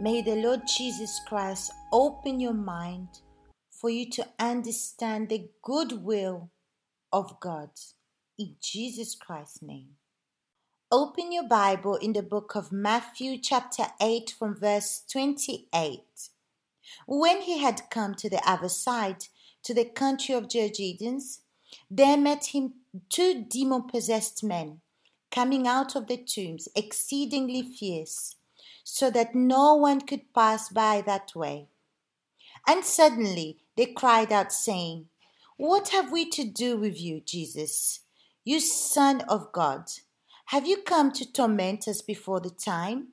May the Lord Jesus Christ open your mind for you to understand the good will of God. In Jesus Christ's name. Open your Bible in the book of Matthew, chapter 8, from verse 28. When he had come to the other side, to the country of Gergesenes, there met him two demon possessed men coming out of the tombs, exceedingly fierce, so that no one could pass by that way. And suddenly they cried out, saying, What have we to do with you, Jesus, you Son of God? Have you come to torment us before the time?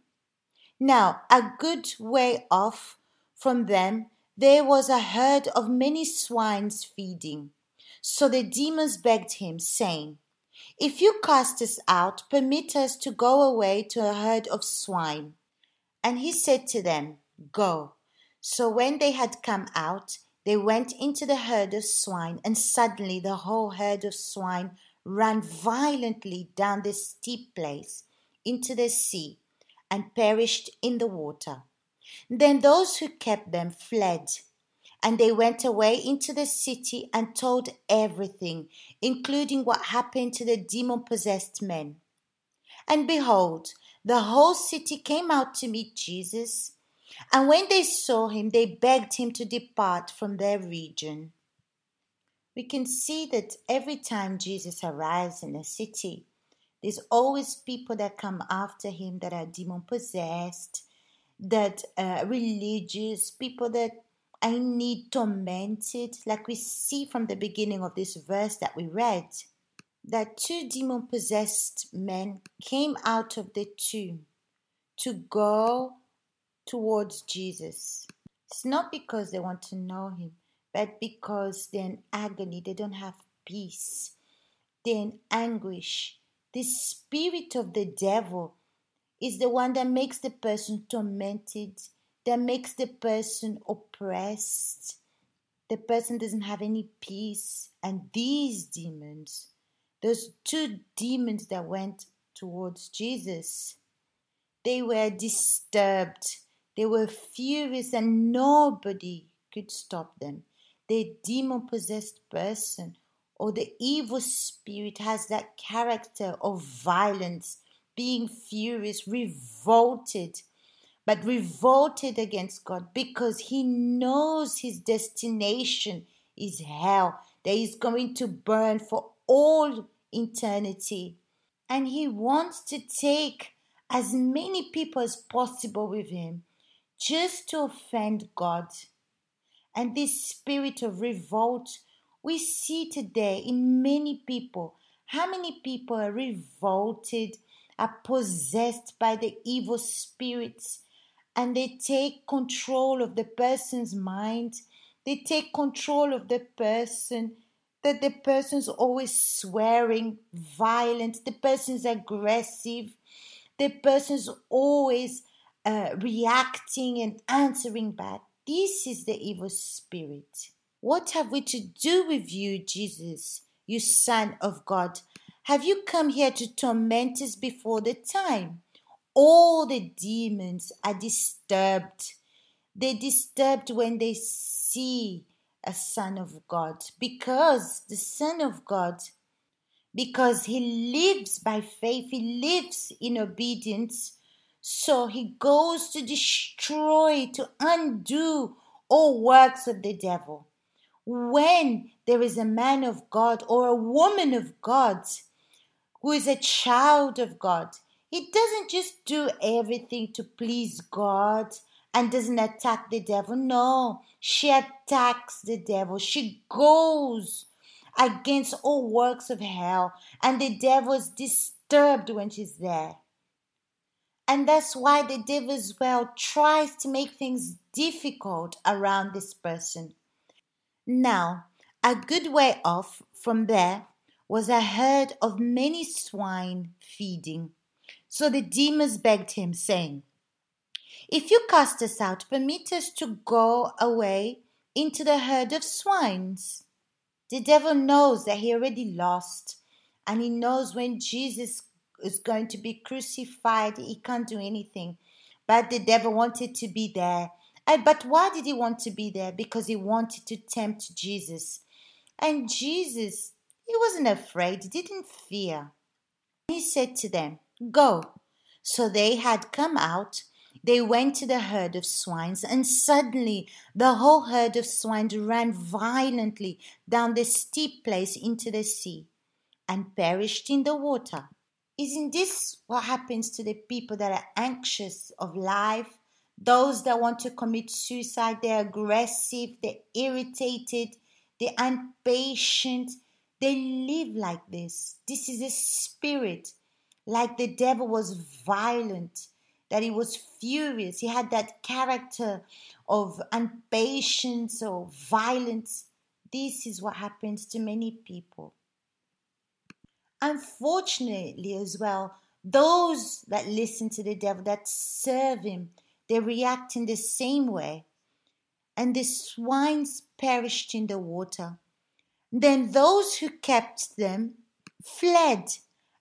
Now, a good way off from them, there was a herd of many swines feeding. So the demons begged him, saying, If you cast us out, permit us to go away to a herd of swine. And he said to them, Go. So when they had come out, they went into the herd of swine, and suddenly the whole herd of swine ran violently down the steep place into the sea and perished in the water. Then those who kept them fled, and they went away into the city and told everything, including what happened to the demon possessed men. And behold, the whole city came out to meet Jesus. And when they saw him, they begged him to depart from their region we can see that every time Jesus arrives in a city, there's always people that come after him that are demon possessed, that religious, people that I need tormented, like we see from the beginning of this verse that we read, that two demon possessed men came out of the tomb to go towards Jesus. It's not because they want to know him, but because they're in agony, they don't have peace, they're in anguish. The spirit of the devil is the one that makes the person tormented, that makes the person oppressed. The person doesn't have any peace. And these demons, those two demons that went towards Jesus, they were disturbed. They were furious, and nobody could stop them the demon possessed person or the evil spirit has that character of violence, being furious, revolted, but revolted against God because he knows his destination is hell, that he's going to burn for all eternity. And he wants to take as many people as possible with him just to offend God. And this spirit of revolt we see today in many people. How many people are revolted, are possessed by the evil spirits, and they take control of the person's mind? They take control of the person, that the person's always swearing, violent, the person's aggressive, the person's always uh, reacting and answering back. This is the evil spirit. What have we to do with you, Jesus, you Son of God? Have you come here to torment us before the time? All the demons are disturbed. They're disturbed when they see a Son of God because the Son of God, because he lives by faith, he lives in obedience so he goes to destroy, to undo all works of the devil. When there is a man of God or a woman of God who is a child of God, he doesn't just do everything to please God and doesn't attack the devil. No, she attacks the devil. She goes against all works of hell, and the devil is disturbed when she's there. And that's why the devil as well tries to make things difficult around this person. Now, a good way off from there was a herd of many swine feeding. So the demons begged him, saying, If you cast us out, permit us to go away into the herd of swines. The devil knows that he already lost, and he knows when Jesus is going to be crucified, he can't do anything. but the devil wanted to be there. And, but why did he want to be there? Because he wanted to tempt Jesus. And Jesus, he wasn't afraid, he didn't fear. He said to them, Go. So they had come out. They went to the herd of swines, and suddenly the whole herd of swine ran violently down the steep place into the sea and perished in the water. Isn't this what happens to the people that are anxious of life? Those that want to commit suicide, they're aggressive, they're irritated, they're impatient. They live like this. This is a spirit. Like the devil was violent, that he was furious. He had that character of impatience or violence. This is what happens to many people. Unfortunately, as well, those that listen to the devil, that serve him, they react in the same way. And the swines perished in the water. Then those who kept them fled,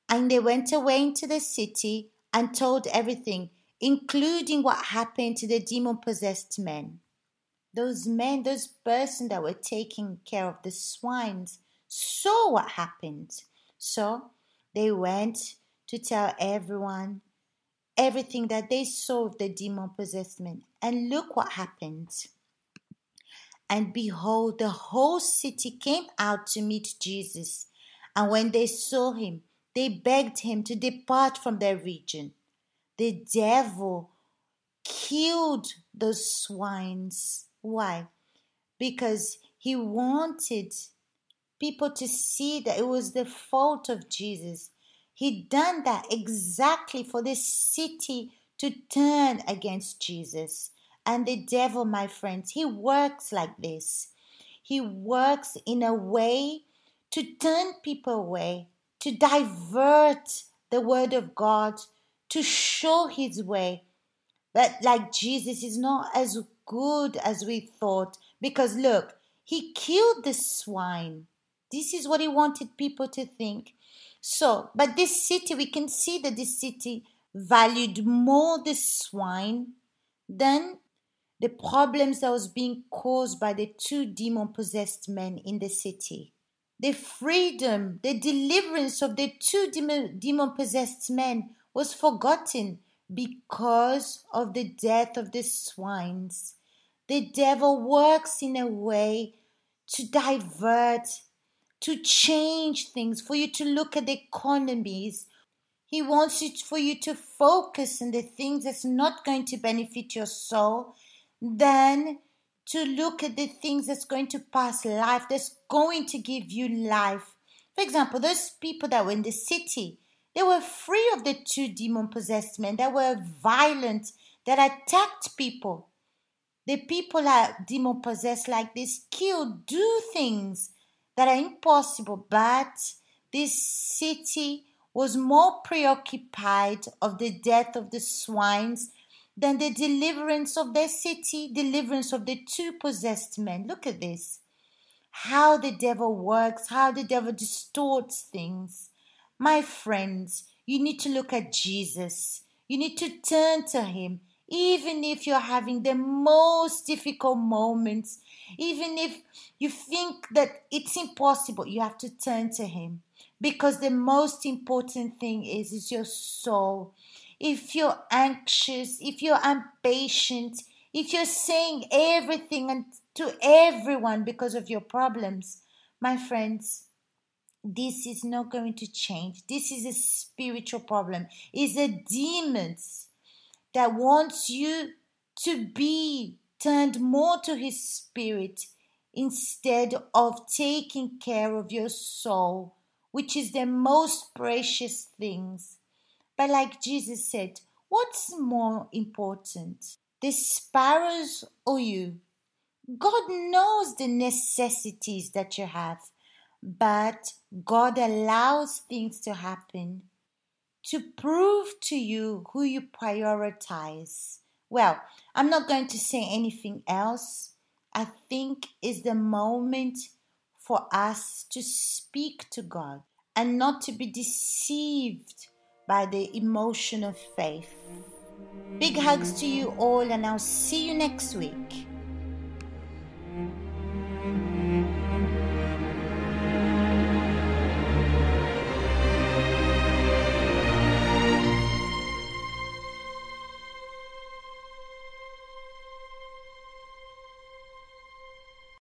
and they went away into the city and told everything, including what happened to the demon possessed men. Those men, those persons that were taking care of the swines, saw what happened so they went to tell everyone everything that they saw of the demon possessed men. And look what happened. And behold, the whole city came out to meet Jesus. And when they saw him, they begged him to depart from their region. The devil killed those swines. Why? Because he wanted people to see that it was the fault of Jesus. He done that exactly for this city to turn against Jesus. And the devil, my friends, he works like this. He works in a way to turn people away, to divert the word of God, to show his way. But like Jesus is not as good as we thought because look, he killed the swine. This is what he wanted people to think. So, but this city, we can see that this city valued more the swine than the problems that was being caused by the two demon possessed men in the city. The freedom, the deliverance of the two demon possessed men was forgotten because of the death of the swines. The devil works in a way to divert to change things, for you to look at the economies. He wants it for you to focus on the things that's not going to benefit your soul, then to look at the things that's going to pass life, that's going to give you life. For example, those people that were in the city, they were free of the two demon possessed men that were violent, that attacked people. The people that demon possessed like this kill, do things that are impossible, but this city was more preoccupied of the death of the swines than the deliverance of their city, deliverance of the two possessed men. Look at this. How the devil works, how the devil distorts things. My friends, you need to look at Jesus. You need to turn to him. Even if you're having the most difficult moments, even if you think that it's impossible, you have to turn to Him. Because the most important thing is, is your soul. If you're anxious, if you're impatient, if you're saying everything and to everyone because of your problems, my friends, this is not going to change. This is a spiritual problem. It's a demons that wants you to be turned more to his spirit instead of taking care of your soul, which is the most precious things. But like Jesus said, what's more important, the sparrows or you? God knows the necessities that you have, but God allows things to happen to prove to you who you prioritize. Well, I'm not going to say anything else. I think is the moment for us to speak to God and not to be deceived by the emotion of faith. Big hugs to you all, and I'll see you next week.